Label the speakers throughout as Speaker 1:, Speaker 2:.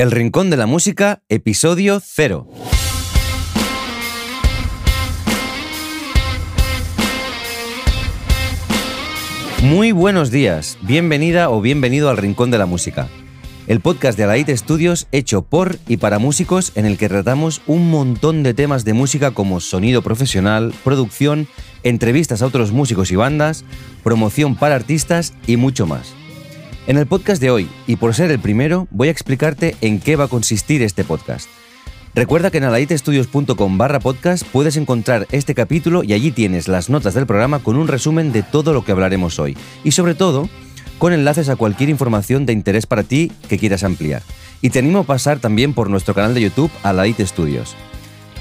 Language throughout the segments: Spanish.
Speaker 1: El Rincón de la Música, episodio 0. Muy buenos días, bienvenida o bienvenido al Rincón de la Música, el podcast de Alaite Studios hecho por y para músicos en el que tratamos un montón de temas de música como sonido profesional, producción, entrevistas a otros músicos y bandas, promoción para artistas y mucho más. En el podcast de hoy, y por ser el primero, voy a explicarte en qué va a consistir este podcast. Recuerda que en alaitestudios.com barra podcast puedes encontrar este capítulo y allí tienes las notas del programa con un resumen de todo lo que hablaremos hoy. Y sobre todo, con enlaces a cualquier información de interés para ti que quieras ampliar. Y te animo a pasar también por nuestro canal de YouTube Alaite Studios.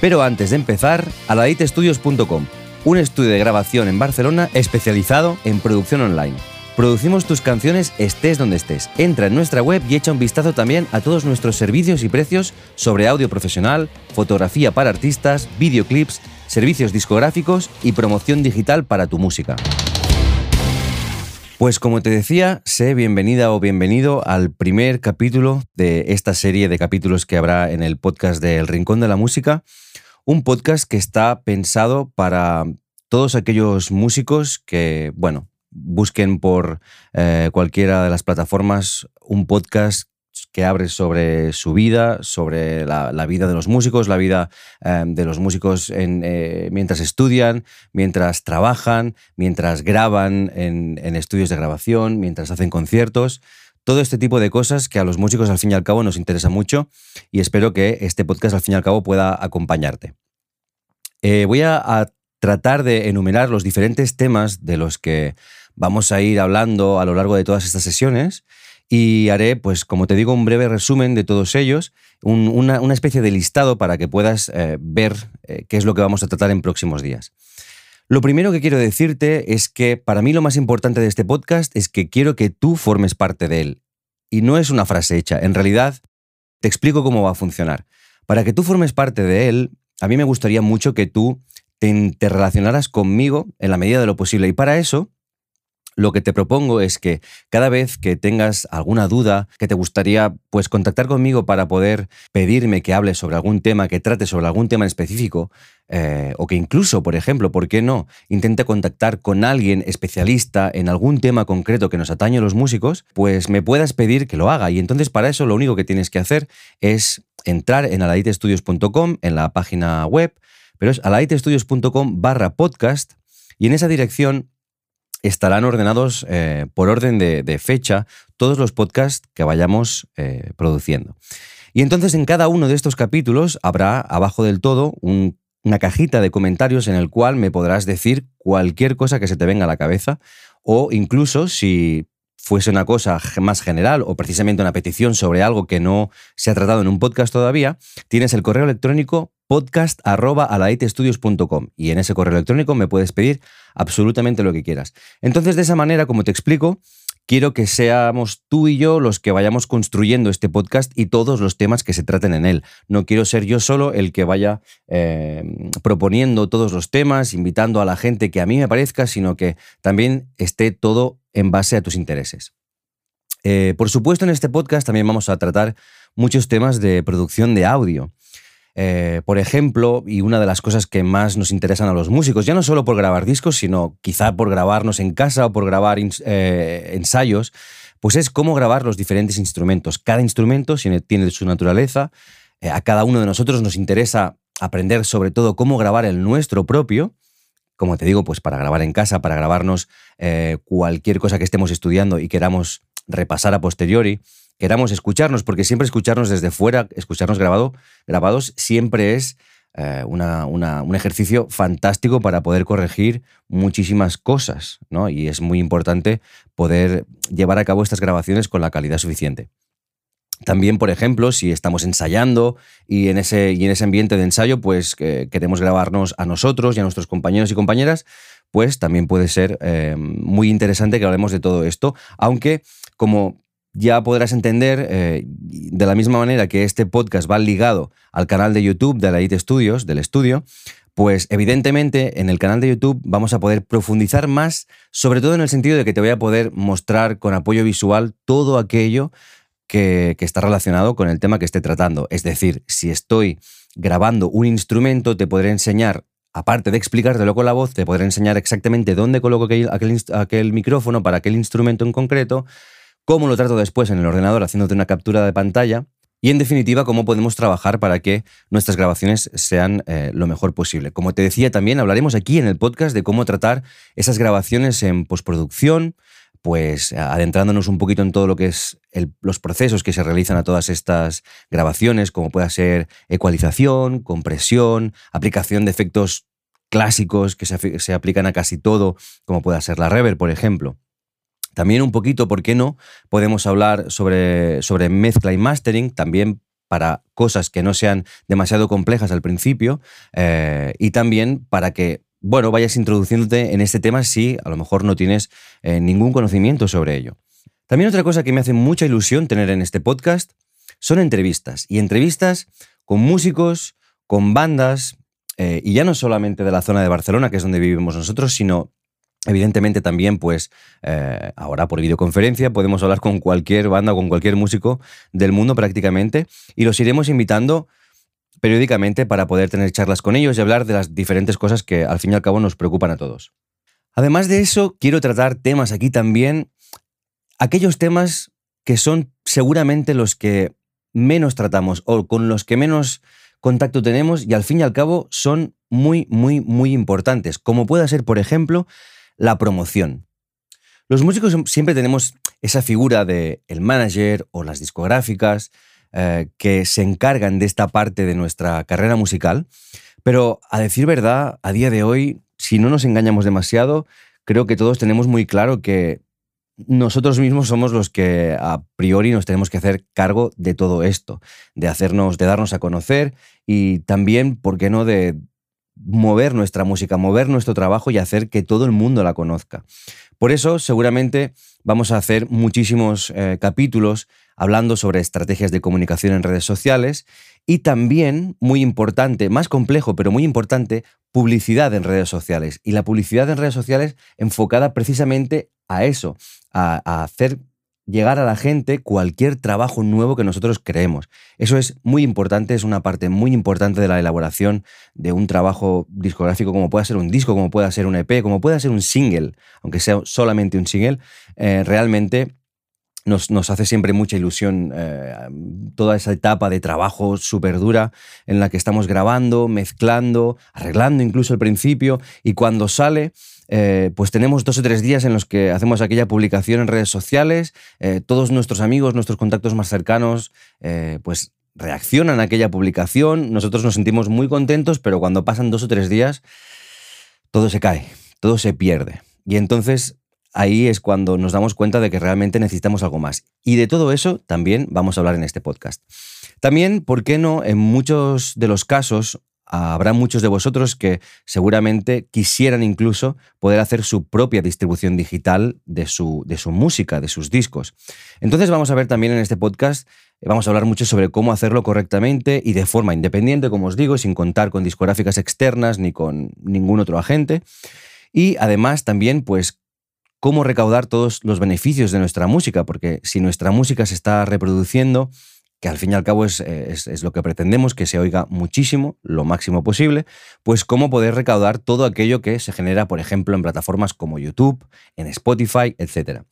Speaker 1: Pero antes de empezar, alaitestudios.com, un estudio de grabación en Barcelona especializado en producción online. Producimos tus canciones estés donde estés. Entra en nuestra web y echa un vistazo también a todos nuestros servicios y precios sobre audio profesional, fotografía para artistas, videoclips, servicios discográficos y promoción digital para tu música. Pues como te decía, sé bienvenida o bienvenido al primer capítulo de esta serie de capítulos que habrá en el podcast de El Rincón de la Música, un podcast que está pensado para todos aquellos músicos que, bueno, busquen por eh, cualquiera de las plataformas un podcast que abre sobre su vida, sobre la, vida de los músicos, la vida eh, de los músicos eh, mientras estudian, mientras trabajan, mientras graban en, en estudios de grabación, mientras hacen conciertos todo este tipo de cosas que a los músicos al fin y al cabo nos interesa mucho y espero que este podcast al fin y al cabo pueda acompañarte. voy a, tratar de enumerar los diferentes temas de los que vamos a ir hablando a lo largo de todas estas sesiones y haré, pues como te digo, un breve resumen de todos ellos, una, especie de listado para que puedas eh, ver eh, qué es lo que vamos a tratar en próximos días. Lo primero que quiero decirte es que para mí lo más importante de este podcast es que quiero que tú formes parte de él. Y no es una frase hecha, en realidad te explico cómo va a funcionar. Para que tú formes parte de él, a mí me gustaría mucho que tú te, te relacionaras conmigo en la medida de lo posible. Y para eso lo que te propongo es que cada vez que tengas alguna duda, que te gustaría pues contactar conmigo para poder pedirme que hable sobre algún tema, que trate sobre algún tema en específico, eh, o que incluso, por ejemplo, ¿por qué no? Intente contactar con alguien especialista en algún tema concreto que nos atañe a los músicos, pues me puedas pedir que lo haga. Y entonces para eso lo único que tienes que hacer es entrar en alaitestudios.com, en la página web, pero es alaitestudios.com barra podcast, y en esa dirección estarán ordenados eh, por orden de, fecha todos los podcasts que vayamos eh, produciendo. Y entonces en cada uno de estos capítulos habrá abajo del todo una cajita de comentarios en el cual me podrás decir cualquier cosa que se te venga a la cabeza o incluso si fuese una cosa más general o precisamente una petición sobre algo que no se ha tratado en un podcast todavía, tienes el correo electrónico podcast.alaitestudios.com y en ese correo electrónico me puedes pedir absolutamente lo que quieras. Entonces, de esa manera, como te explico, quiero que seamos tú y yo los que vayamos construyendo este podcast y todos los temas que se traten en él. No quiero ser yo solo el que vaya eh, proponiendo todos los temas, invitando a la gente que a mí me parezca, sino que también esté todo en base a tus intereses. Eh, por supuesto, en este podcast también vamos a tratar muchos temas de producción de audio. Eh, por ejemplo, y una de las cosas que más nos interesan a los músicos, ya no solo por grabar discos, sino quizá por grabarnos en casa o por grabar eh, ensayos, pues es cómo grabar los diferentes instrumentos. Cada instrumento tiene su naturaleza, eh, a cada uno de nosotros nos interesa aprender sobre todo cómo grabar el nuestro propio, como te digo, pues para grabar en casa, para grabarnos cualquier cosa que estemos estudiando y queramos repasar a posteriori queramos escucharnos, porque siempre escucharnos desde fuera, escucharnos grabado, grabados, siempre es eh, un ejercicio fantástico para poder corregir muchísimas cosas, ¿no? Y es muy importante poder llevar a cabo estas grabaciones con la calidad suficiente. También, por ejemplo, si estamos ensayando y en ese, y en ese ambiente de ensayo, pues queremos grabarnos a nosotros y a nuestros compañeros y compañeras, pues también puede ser eh, muy interesante que hablemos de todo esto, aunque como ya podrás entender, eh, de la misma manera que este podcast va ligado al canal de YouTube de la IT Studios, del estudio, pues evidentemente en el canal de YouTube vamos a poder profundizar más, sobre todo en el sentido de que te voy a poder mostrar con apoyo visual todo aquello que, está relacionado con el tema que esté tratando. Es decir, si estoy grabando un instrumento, te podré enseñar aparte de explicártelo con la voz, te podré enseñar exactamente dónde coloco aquel, micrófono para aquel instrumento en concreto, cómo lo trato después en el ordenador haciéndote una captura de pantalla y en definitiva cómo podemos trabajar para que nuestras grabaciones sean eh, lo mejor posible. Como te decía también, hablaremos aquí en el podcast de cómo tratar esas grabaciones en postproducción, pues adentrándonos un poquito en todo lo que es los procesos que se realizan a todas estas grabaciones, como pueda ser ecualización, compresión, aplicación de efectos clásicos que se, aplican a casi todo, como pueda ser la reverb, por ejemplo. También un poquito, ¿por qué no? Podemos hablar sobre, sobre mezcla y mastering, también para cosas que no sean demasiado complejas al principio eh, y también para que bueno, vayas introduciéndote en este tema si a lo mejor no tienes eh, ningún conocimiento sobre ello. También otra cosa que me hace mucha ilusión tener en este podcast son entrevistas. Y entrevistas con músicos, con bandas, eh, y ya no solamente de la zona de Barcelona, que es donde vivimos nosotros, sino evidentemente también, pues eh, ahora por videoconferencia podemos hablar con cualquier banda o con cualquier músico del mundo prácticamente, y los iremos invitando periódicamente para poder tener charlas con ellos y hablar de las diferentes cosas que al fin y al cabo nos preocupan a todos. Además de eso, quiero tratar temas aquí también, aquellos temas que son seguramente los que menos tratamos o con los que menos contacto tenemos y al fin y al cabo son muy, muy, muy importantes, como pueda ser, por ejemplo, la promoción. Los músicos siempre tenemos esa figura de el manager o las discográficas, eh, que se encargan de esta parte de nuestra carrera musical, pero a decir verdad, a día de hoy, si no nos engañamos demasiado, creo que todos tenemos muy claro que nosotros mismos somos los que a priori nos tenemos que hacer cargo de todo esto, de hacernos, de darnos a conocer y también, ¿por qué no?, de mover nuestra música, mover nuestro trabajo y hacer que todo el mundo la conozca. Por eso, seguramente vamos a hacer muchísimos eh, capítulos hablando sobre estrategias de comunicación en redes sociales y también, muy importante, más complejo, pero muy importante, publicidad en redes sociales. Y la publicidad en redes sociales enfocada precisamente a eso, a, hacer llegar a la gente cualquier trabajo nuevo que nosotros creemos. Eso es muy importante, es una parte muy importante de la elaboración de un trabajo discográfico, como pueda ser un disco, como pueda ser un EP, como pueda ser un single, aunque sea solamente un single, eh, realmente nos, hace siempre mucha ilusión eh, toda esa etapa de trabajo súper dura en la que estamos grabando, mezclando, arreglando incluso el principio y cuando sale... Eh, pues tenemos dos o tres días en los que hacemos aquella publicación en redes sociales, eh, todos nuestros amigos, nuestros contactos más cercanos, pues reaccionan a aquella publicación, nosotros nos sentimos muy contentos, pero cuando pasan dos o tres días, todo se cae, todo se pierde. Y entonces ahí es cuando nos damos cuenta de que realmente necesitamos algo más. Y de todo eso también vamos a hablar en este podcast. También, ¿por qué no? En muchos de los casos habrá muchos de vosotros que seguramente quisieran incluso poder hacer su propia distribución digital de su, de su música, de sus discos. Entonces vamos a ver también en este podcast, vamos a hablar mucho sobre cómo hacerlo correctamente y de forma independiente, como os digo, sin contar con discográficas externas ni con ningún otro agente. Y además también, pues, cómo recaudar todos los beneficios de nuestra música, porque si nuestra música se está reproduciendo, que al fin y al cabo es, lo que pretendemos, que se oiga muchísimo, lo máximo posible, pues cómo poder recaudar todo aquello que se genera, por ejemplo, en plataformas como YouTube, en Spotify, etc.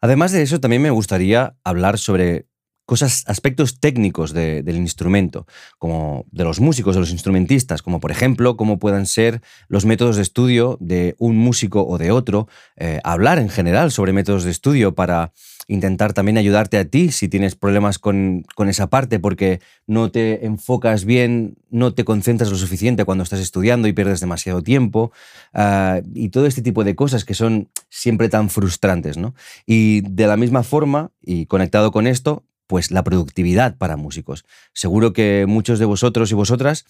Speaker 1: Además de eso, también me gustaría hablar sobre cosas, aspectos técnicos del instrumento, como de los músicos, de los instrumentistas, como por ejemplo cómo puedan ser los métodos de estudio de un músico o de otro, eh, hablar en general sobre métodos de estudio para intentar también ayudarte a ti si tienes problemas con, esa parte porque no te enfocas bien, no te concentras lo suficiente cuando estás estudiando y pierdes demasiado tiempo ah, y todo este tipo de cosas que son siempre tan frustrantes. ¿no? Y de la misma forma, y conectado con esto, pues la productividad para músicos. Seguro que muchos de vosotros y vosotras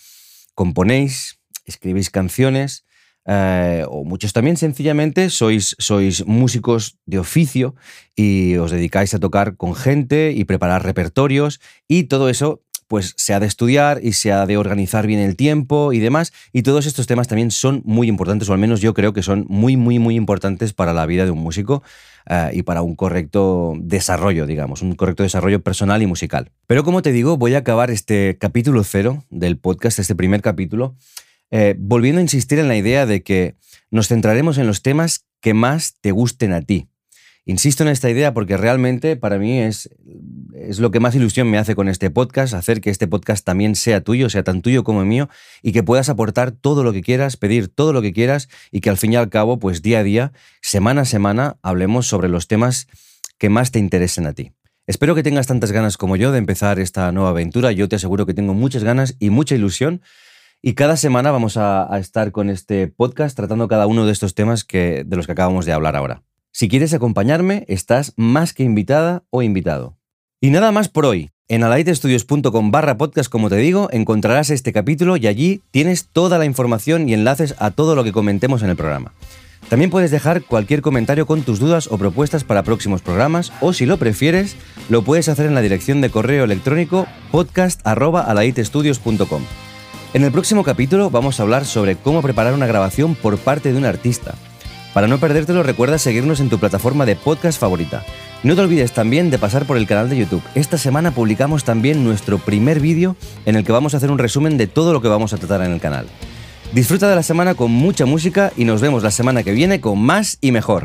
Speaker 1: componéis, escribís canciones, eh, o muchos también sencillamente sois, sois músicos de oficio y os dedicáis a tocar con gente y preparar repertorios y todo eso pues se ha de estudiar y se ha de organizar bien el tiempo y demás. Y todos estos temas también son muy importantes, o al menos yo creo que son muy, muy, muy importantes para la vida de un músico eh, y para un correcto desarrollo, digamos, un correcto desarrollo personal y musical. Pero como te digo, voy a acabar este capítulo cero del podcast, este primer capítulo, eh, volviendo a insistir en la idea de que nos centraremos en los temas que más te gusten a ti. Insisto en esta idea porque realmente para mí es, es lo que más ilusión me hace con este podcast, hacer que este podcast también sea tuyo, sea tan tuyo como mío, y que puedas aportar todo lo que quieras, pedir todo lo que quieras, y que al fin y al cabo, pues día a día, semana a semana, hablemos sobre los temas que más te interesen a ti. Espero que tengas tantas ganas como yo de empezar esta nueva aventura. Yo te aseguro que tengo muchas ganas y mucha ilusión. Y cada semana vamos a, a estar con este podcast tratando cada uno de estos temas que, de los que acabamos de hablar ahora. Si quieres acompañarme, estás más que invitada o invitado. Y nada más por hoy. En alaitestudios.com barra podcast, como te digo, encontrarás este capítulo y allí tienes toda la información y enlaces a todo lo que comentemos en el programa. También puedes dejar cualquier comentario con tus dudas o propuestas para próximos programas o si lo prefieres, lo puedes hacer en la dirección de correo electrónico podcast.alaitestudios.com. En el próximo capítulo vamos a hablar sobre cómo preparar una grabación por parte de un artista. Para no perdértelo, recuerda seguirnos en tu plataforma de podcast favorita. No te olvides también de pasar por el canal de YouTube. Esta semana publicamos también nuestro primer vídeo en el que vamos a hacer un resumen de todo lo que vamos a tratar en el canal. Disfruta de la semana con mucha música y nos vemos la semana que viene con más y mejor.